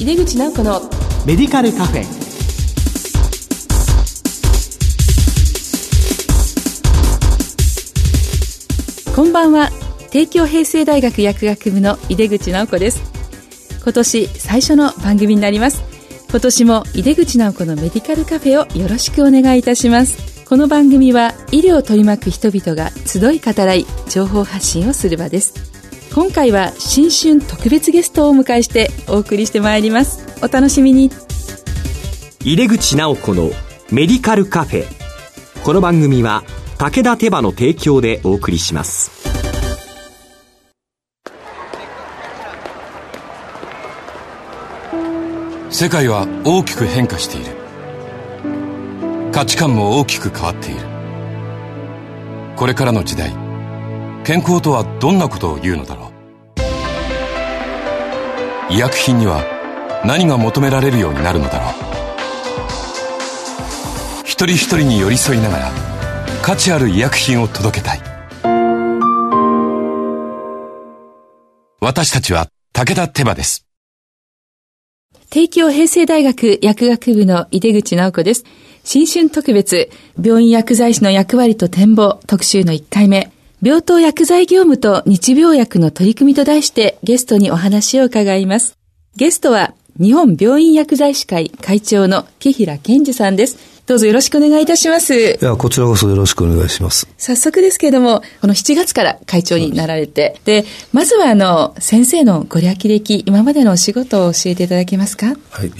井出口直子のメディカルカフェ。こんばんは。帝京平成大学薬学部の井出口直子です。今年最初の番組になります。今年も井出口直子のメディカルカフェをよろしくお願いいたします。この番組は医療を取り巻く人々が集い語らい情報発信をする場です今回は新春特別ゲストをお迎えしてお送りしてまいります。お楽しみに。井出口直子のメディカルカフェ。この番組は武田手羽の提供でお送りします。世界は大きく変化している。価値観も大きく変わっている。これからの時代健康とはどんなことを言うのだろう医薬品には何が求められるようになるのだろう一人一人に寄り添いながら価値ある医薬品を届けたい私たちは武田手羽です帝京平成大学薬学部の井出口直子です。新春特別、病院薬剤師の役割と展望特集の1回目。病棟薬剤業務と日病薬の取り組みと題してゲストにお話を伺います。ゲストは日本病院薬剤師会会長の木平健二さんです。どうぞよろしくお願いいたします。いや、こちらこそよろしくお願いします。早速ですけれども、この7月から会長になられて、でまずはあの、先生のご略歴、今までのお仕事を教えていただけますか？はい。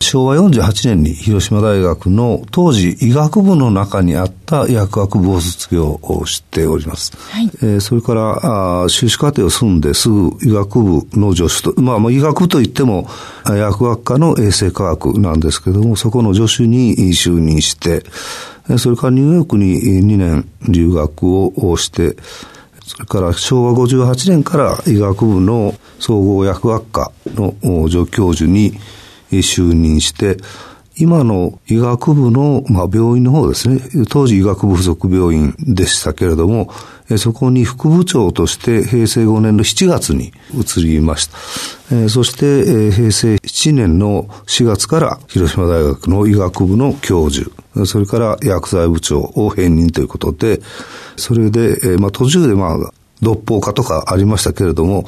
昭和48年に広島大学の当時医学部の中にあった薬学部を卒業をしております。はい、えー、それからあ修士課程を済んですぐ医学部の助手と、まあ、医学部といっても薬学科の衛生科学なんですけども、そこの助手に就任して、それからニューヨークに2年留学をして、それから昭和58年から医学部の総合薬学科の助教授に就任して、今の医学部の、まあ、病院の方ですね、当時医学部附属病院でしたけれども、そこに副部長として平成5年の7月に移りました。そして平成7年の4月から広島大学の医学部の教授、それから薬剤部長を兼任ということで、それで、まあ、途中でまあ、六法化とかありましたけれども、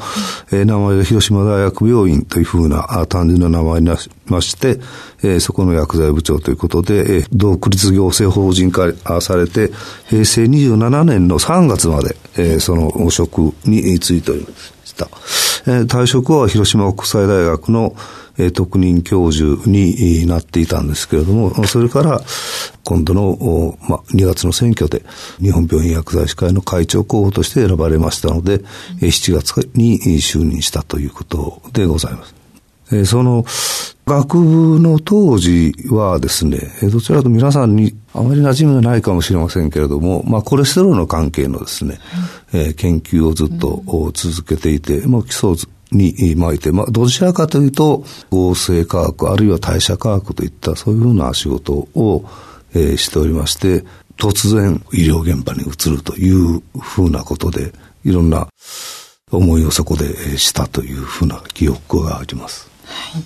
うん、えー、名前が広島大学病院というふうな単純な名前になりまして、えー、そこの薬剤部長ということで、えー、独立行政法人化されて、平成27年の3月まで、えー、その職についておりました。退職は広島国際大学の特任教授になっていたんですけれども、それから今度の、ま、2月の選挙で日本病院薬剤師会の会長候補として選ばれましたので、7月に就任したということでございます。その学部の当時はですね、どちらかと皆さんにあまり馴染みがないかもしれませんけれども、まあ、コレステロールの関係のですね、え研究をずっと続けていて、もう基礎に巻いて、まあ、どちらかというと、合成科学、あるいは代謝科学といったそういうふうな仕事を、えー、しておりまして、突然医療現場に移るというふうなことで、いろんな思いをそこでしたというふうな記憶があります。はい。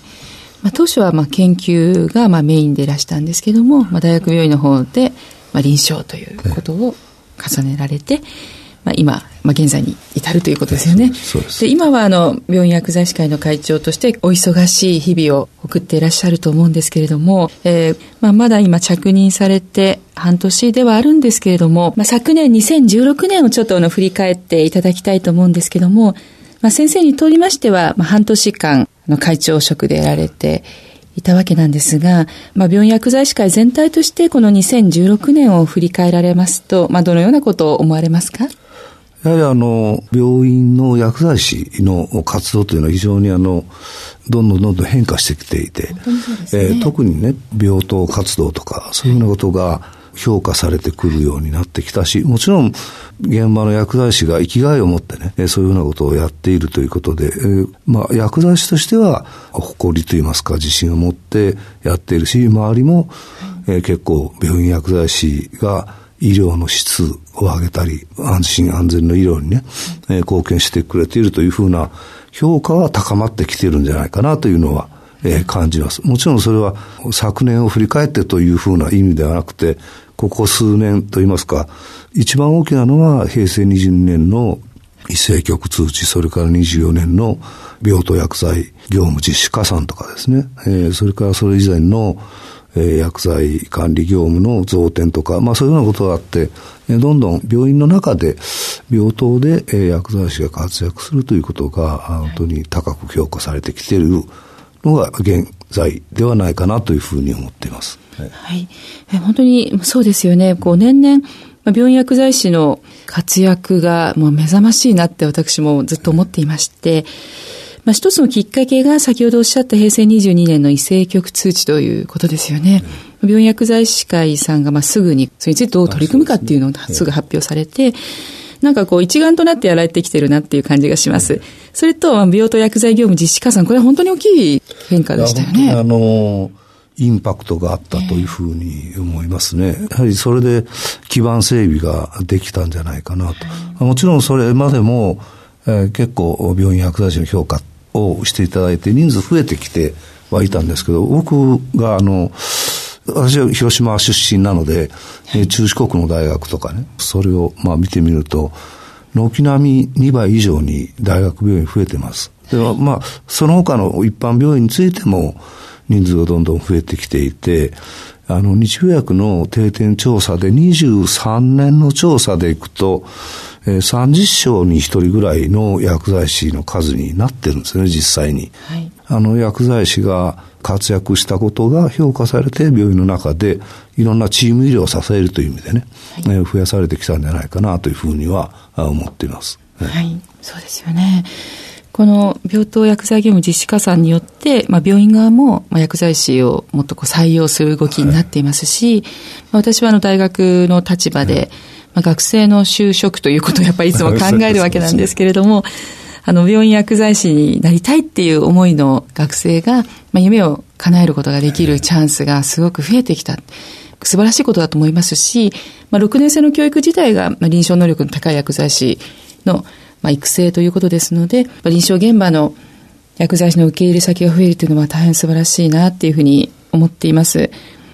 まあ、当初はまあ研究がまあメインでいらしたんですけども、まあ、大学病院の方でまあ臨床ということを重ねられて、まあ、今、まあ、現在に至るということですよね。で今はあの病院薬剤師会の会長としてお忙しい日々を送っていらっしゃると思うんですけれども、えーまあ、まだ今着任されて半年ではあるんですけれども、まあ、昨年2016年をちょっとあの振り返っていただきたいと思うんですけども、まあ、先生にとりましては、まあ、半年間の会長職でやられていたわけなんですが、まあ、病院薬剤師会全体としてこの2016年を振り返られますと、まあ、どのようなことを思われますか？やはりあの、病院の薬剤師の活動というのは非常にあの、どんどんどんどん変化してきていて、ね。えー、特にね、病棟活動とか、そういうようなことが評価されてくるようになってきたし、もちろん、現場の薬剤師が生きがいを持ってね、そういうようなことをやっているということで、まあ、薬剤師としては、誇りといいますか、自信を持ってやっているし、周りも、え、結構、病院薬剤師が、医療の質を上げたり、安心安全の医療にね、え、貢献してくれているというふうな評価は高まってきているんじゃないかなというのは、え、感じます。もちろんそれは昨年を振り返ってというふうな意味ではなくて、ここ数年といいますか、一番大きなのは平成22年の一斉局通知、それから24年の病棟薬剤業務実施加算とかですね、えー、それからそれ以前のえ薬剤管理業務の増点とか、まあそういうようなことがあって、どんどん病院の中で、病棟で、え薬剤師が活躍するということが、本当に高く評価されてきているのが現在ではないかなというふうに思っています。はい。はい、え本当にそうですよね。こう年々、病院薬剤師の活躍がもう目覚ましいなって私もずっと思っていまして、まあ、一つのきっかけが先ほどおっしゃった平成22年の異性局通知ということですよね。うん、病院薬剤師会さんがまあすぐにそれについてどう取り組むかっていうのをすぐ発表されて、なんかこう一丸となってやられてきてるなっていう感じがします。それと、病棟薬剤業務実施加算、これは本当に大きい変化でしたよね。あのインパクトがあったというふうに思いますね。やはりそれで基盤整備ができたんじゃないかなと。もちろんそれまでも、えー、結構病院薬剤師の評価をしていただいて、人数増えてきてはいたんですけど、僕があの、私は広島出身なので、はい、中四国の大学とかね、それをまあ見てみると、軒並み2倍以上に大学病院増えてます。では、まあ、その他の一般病院についても人数がどんどん増えてきていて、あの、日病薬の定点調査で23年の調査でいくと、えー、30床に1人ぐらいの薬剤師の数になってるんですね、実際に。はい、あの、薬剤師が活躍したことが評価されて、病院の中でいろんなチーム医療を支えるという意味でね、はい、えー、増やされてきたんじゃないかなというふうには思っています。はい、はい、そうですよね。この病棟薬剤業務実施加算によって、まあ、病院側も、まあ、薬剤師をもっとこう採用する動きになっていますし、はい、まあ、私はあの大学の立場で、まあ、学生の就職ということをやっぱり いつも考えるわけなんですけれども、あの、病院薬剤師になりたいっていう思いの学生が、まあ、夢を叶えることができるチャンスがすごく増えてきた。素晴らしいことだと思いますし、まあ、6年生の教育自体が、まあ、臨床能力の高い薬剤師の、まあ、育成ということですので、まあ、臨床現場の薬剤師の受け入れ先が増えるというのは大変素晴らしいなっていうふうに思っています。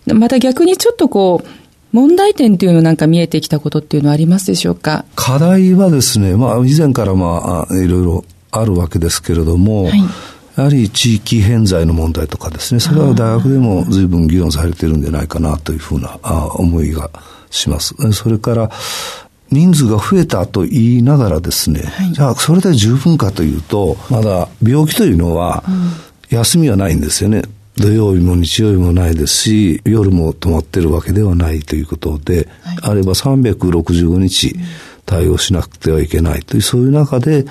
また逆にちょっとこう、問題点というのなんか見えてきたことっていうのはありますでしょうか？課題はですね、まあ以前からまあいろいろあるわけですけれども、はい、やはり地域偏在の問題とかですね、それは大学でも随分議論されてるんじゃないかなというふうな思いがします。それから、人数が増えたと言いながらですね、はい、じゃあそれで十分かというと、まだ病気というのは休みはないんですよね。土曜日も日曜日もないですし、夜も泊まってるわけではないということで、はい、あれば365日対応しなくてはいけないという、そういう中で、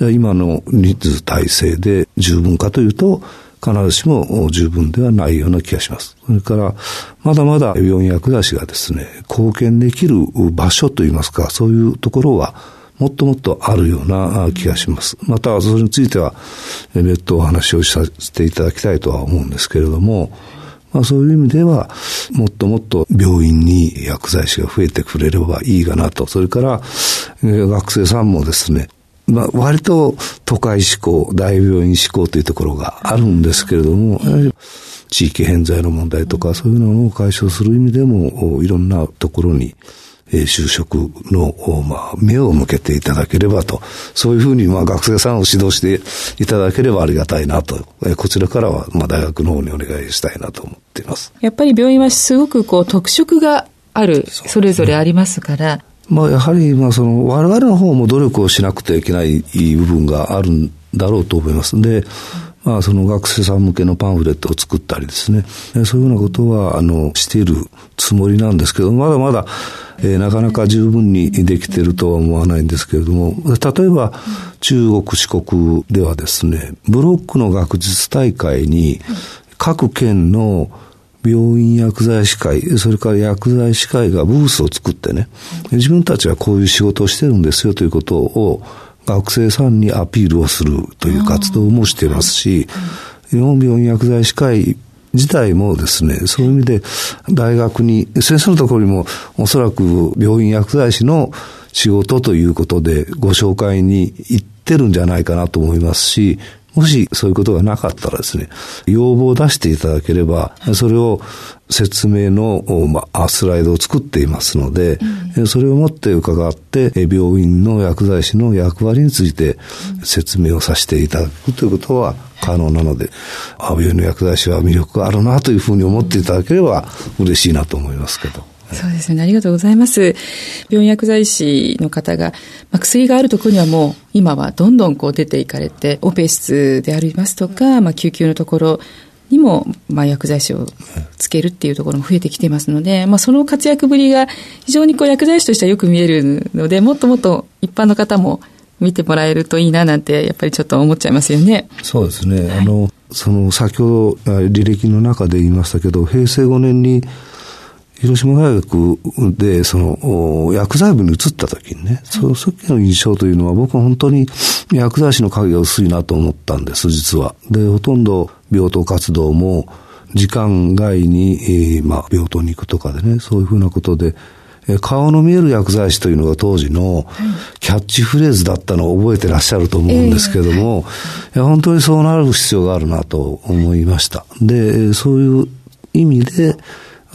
今の人数体制で十分かというと、必ずしも十分ではないような気がします。それから、まだまだ病院薬剤師がですね、貢献できる場所といいますか、そういうところは、もっともっとあるような気がします。また、それについては、別途お話をさせていただきたいとは思うんですけれども、まあ、そういう意味では、もっともっと病院に薬剤師が増えてくれればいいかなと。それから、学生さんもですね、まあ、割と都会志向、大病院志向というところがあるんですけれども、地域偏在の問題とか、そういうのを解消する意味でも、いろんなところにえー、就職の、まあ、目を向けていただければと、そういうふうに、まあ、学生さんを指導していただければありがたいなと、えー、こちらからは、まあ、大学の方にお願いしたいなと思っています。やっぱり病院はすごくこう、特色がある、それぞれありますから、まあ、やはり、まあ、その、我々の方も努力をしなくてはいけない部分があるんだろうと思います。で、まあ、その学生さん向けのパンフレットを作ったりですね、そういうようなことは、あの、しているつもりなんですけど、まだまだ、えー、なかなか十分にできているとは思わないんですけれども、例えば、中国、四国ではですね、ブロックの学術大会に、各県の病院薬剤師会、それから薬剤師会がブースを作ってね、自分たちはこういう仕事をしてるんですよということを学生さんにアピールをするという活動もしてますし、日本病院薬剤師会自体もですね、そういう意味で大学に、先生のところにもおそらく病院薬剤師の仕事ということでご紹介に行ってるんじゃないかなと思いますし、もしそういうことがなかったらですね、要望を出していただければ、それを説明の、まあ、スライドを作っていますので、うん、それをもって伺って、病院の薬剤師の役割について説明をさせていただくということは可能なので、病院の薬剤師は魅力があるなというふうに思っていただければ嬉しいなと思いますけど。そうですね。ありがとうございます。病院薬剤師の方が、まあ、薬があるところにはもう今はどんどんこう出ていかれて、オペ室でありますとか、まあ、救急のところにも、まあ、薬剤師をつけるっていうところも増えてきていますので、まあ、その活躍ぶりが非常にこう薬剤師としてはよく見えるので、もっともっと一般の方も見てもらえるといいななんて、やっぱりちょっと思っちゃいますよね。そうですね。はい、あの、その、先ほど履歴の中で言いましたけど、平成5年に広島大学で、その、薬剤部に移った時にね、その時の印象というのは、僕は本当に薬剤師の影が薄いなと思ったんです、実は。で、ほとんど病棟活動も、時間外に、えー、まあ、病棟に行くとかでね、そういうふうなことで、え顔の見える薬剤師というのが当時のキャッチフレーズだったのを覚えてらっしゃると思うんですけれども、いや本当にそうなる必要があるなと思いました。で、そういう意味で、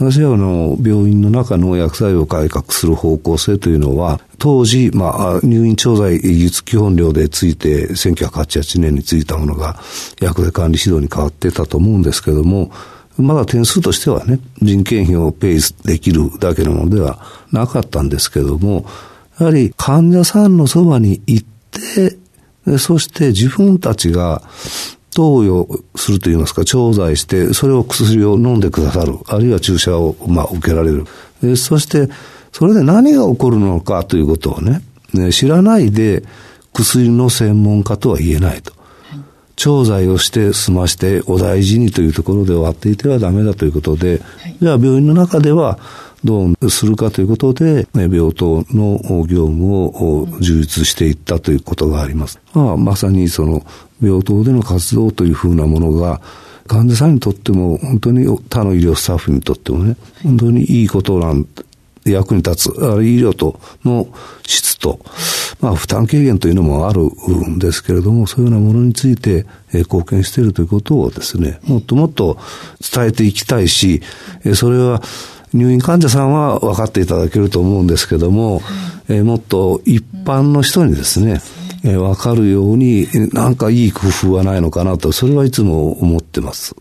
私はあの、病院の中の薬剤を改革する方向性というのは、当時、まあ、入院調剤技術基本料でついて、1988年についたものが、薬剤管理指導に変わってたと思うんですけども、まだ点数としてはね、人件費をペイできるだけのものではなかったんですけども、やはり患者さんのそばに行って、そして自分たちが投与するといいますか、調剤して、それを薬を飲んでくださる、あるいは注射を、まあ、受けられる。そして、それで何が起こるのかということをね、ね知らないで薬の専門家とは言えないと。調剤をして済ましてお大事にというところで終わっていてはダメだということで、はい、じゃあ病院の中ではどうするかということで、病棟の業務を充実していったということがあります。まあ、まさにその病棟での活動というふうなものが、患者さんにとっても、本当に他の医療スタッフにとってもね、本当にいいことなん役に立つ、あるいは医療との質と、まあ、負担軽減というのもあるんですけれども、そういうようなものについて、え貢献しているということをですね、もっともっと伝えていきたいし、えそれは、入院患者さんは分かっていただけると思うんですけども、えもっと一般の人にですね、え分かるように、なんかいい工夫はないのかなと、それはいつも思ってます。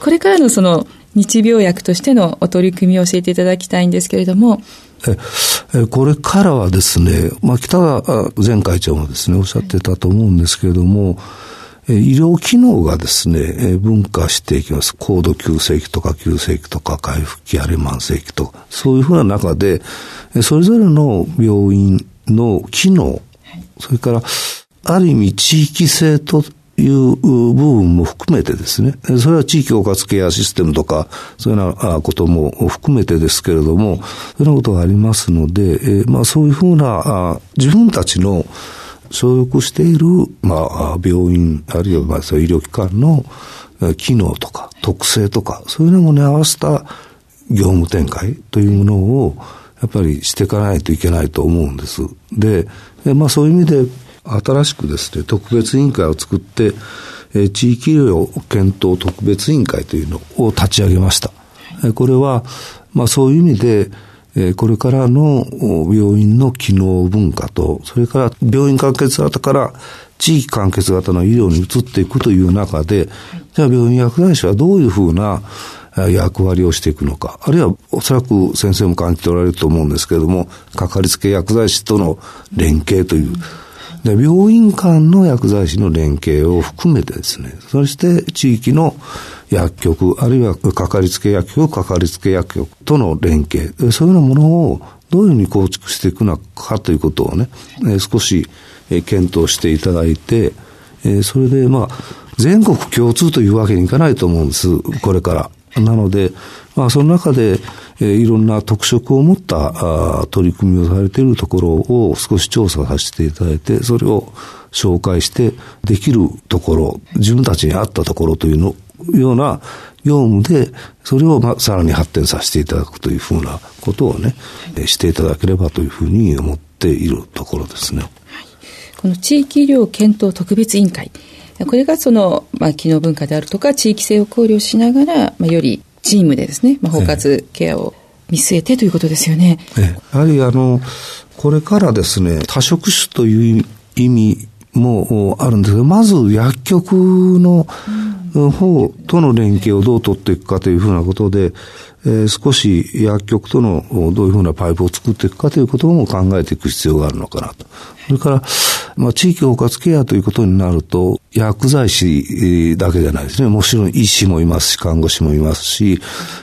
これからのその日病薬としてのお取り組みを教えていただきたいんですけれども。え、これからはですね、まあ、北田前会長もですね、おっしゃってたと思うんですけれども、医療機能がですね、分化していきます。高度急性期とか急性期とか回復期あるいは慢性期とか、そういうふうな中で、それぞれの病院の機能、それから、ある意味地域性という部分も含めてですね、それは地域包括ケアシステムとか、そういうようなことも含めてですけれども、そういうようなことがありますので、まあそういうふうな、自分たちの所属している、まあ、病院、あるいはまあそういう医療機関の機能とか特性とか、そういうのに合わせた業務展開というものを、やっぱりしていかないといけないと思うんです。で、まあそういう意味で、新しくですね、特別委員会を作って、えー、地域医療検討特別委員会というのを立ち上げました。はい、これは、まあそういう意味で、えー、これからの病院の機能文化と、それから病院完結型から地域完結型の医療に移っていくという中で、じゃあ病院薬剤師はどういうふうな役割をしていくのか、あるいはおそらく先生も感じておられると思うんですけれども、かかりつけ薬剤師との連携という、で病院間の薬剤師の連携を含めてですね、そして地域の薬局、あるいはかかりつけ薬局、かかりつけ薬局との連携、そういうようなものをどういうふうに構築していくのかということをね、少し検討していただいて、それでまあ、全国共通というわけにいかないと思うんです、これから。なので、まあ、その中で、えー、いろんな特色を持ったあ取り組みをされているところを少し調査させていただいて、それを紹介して、できるところ、自分たちに合ったところというの、ような業務で、それをまあさらに発展させていただくというふうなことをね、していただければというふうに思っているところですね。この地域医療検討特別委員会、これがその、まあ、機能文化であるとか地域性を考慮しながら、まあ、よりチームでですね、まあ、包括ケアを見据えてということですよね。ええ、やはりあの、これからですね、多職種という意味もあるんですが、まず薬局の方との連携をどう取っていくかというふうなことで、えー、少し薬局とのどういうふうなパイプを作っていくかということも考えていく必要があるのかなと。それから、まあ、地域包括ケアということになると、薬剤師だけじゃないですね。もちろん医師もいますし、看護師もいますし、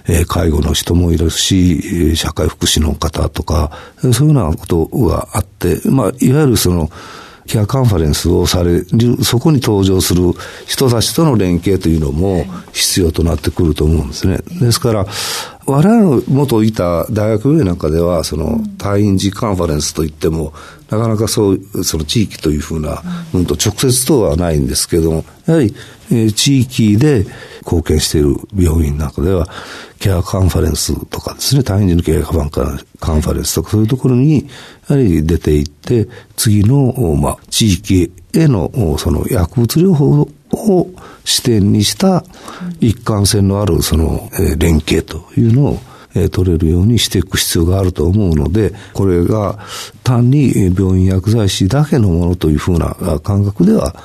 えー、介護の人もいるし、社会福祉の方とか、そういうようなことがあって、まあ、いわゆるその、ケアカンファレンスをされる、そこに登場する人たちとの連携というのも必要となってくると思うんですね。ですから、我々の元いた大学病院なんかでは、その、退院時カンファレンスといっても、なかなかそう、その地域というふうな、うん。と直接とはないんですけども、やはり、えー、地域で貢献している病院なんかでは、ケアカンファレンスとかですね、退院時のケアカンファレンスとか、そういうところに、やはり出ていって、次の、まあ、地域への、その薬物療法を視点にした一貫性のある、その、連携というのを、取れるようにしていく必要があると思うので、これが単に病院薬剤師だけのものというふうな感覚では、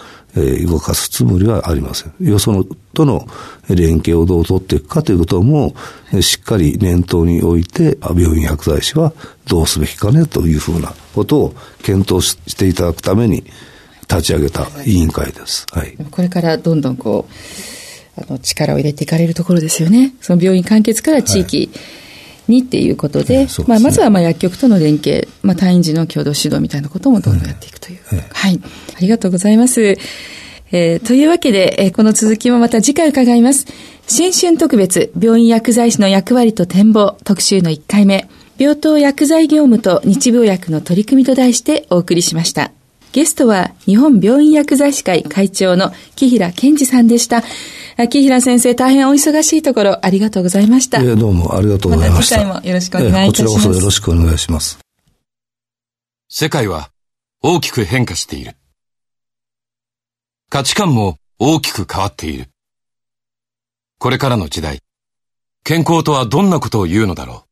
動かすつもりはありません。よそのとの連携をどう取っていくかということも、しっかり念頭に置いて、病院薬剤師はどうすべきかねというふうなことを検討していただくために立ち上げた委員会です。はい。これからどんどんこう、あの、力を入れていかれるところですよね。その病院完結から地域、はいにっていうことで、でね、まあ、まずはまあ薬局との連携、まあ、退院時の共同指導みたいなこともどんどんやっていくという。はい。ありがとうございます。えー、というわけで、えー、この続きもまた次回伺います。新春特別、病院薬剤師の役割と展望特集の1回目、病棟薬剤業務と日病薬の取り組みと題してお送りしました。ゲストは日本病院薬剤師会会長の木平健二さんでした。木平先生、大変お忙しいところありがとうございました。どうもありがとうございました。また次回もよろしくお願いいたします。こちらこそよろしくお願いします。世界は大きく変化している。価値観も大きく変わっている。これからの時代、健康とはどんなことを言うのだろう。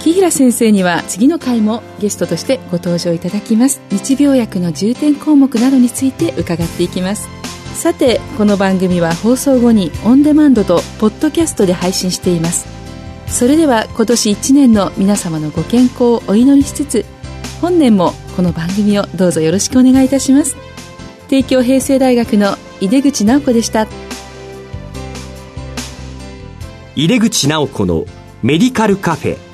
木平先生には次の回もゲストとしてご登場いただきます。日病薬の重点項目などについて伺っていきます。さてこの番組は放送後にオンデマンドとポッドキャストで配信しています。それでは今年1年の皆様のご健康をお祈りしつつ本年もこの番組をどうぞよろしくお願いいたします。帝京平成大学の井出口直子でした。入れ口直子のメディカルカフェ。